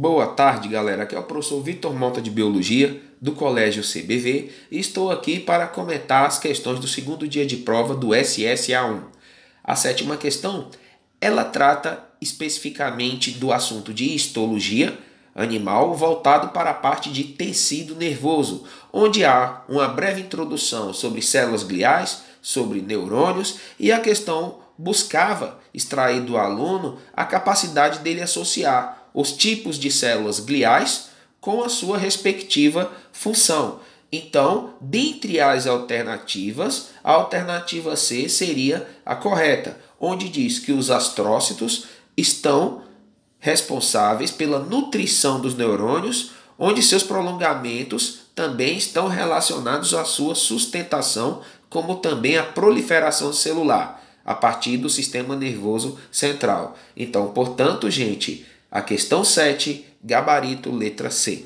Boa tarde, galera. Aqui é o professor Vitor Mota de Biologia do Colégio CBV e estou aqui para comentar as questões do segundo dia de prova do SSA1. A sétima questão, ela trata especificamente do assunto de histologia animal voltado para a parte de tecido nervoso, onde há uma breve introdução sobre células gliais, sobre neurônios e a questão buscava extrair do aluno a capacidade dele associar os tipos de células gliais com a sua respectiva função. Então, dentre as alternativas, a alternativa C seria a correta, onde diz que os astrócitos estão responsáveis pela nutrição dos neurônios, onde seus prolongamentos também estão relacionados à sua sustentação, como também a proliferação celular, a partir do sistema nervoso central. Então, portanto, gente, a questão 7, gabarito letra C.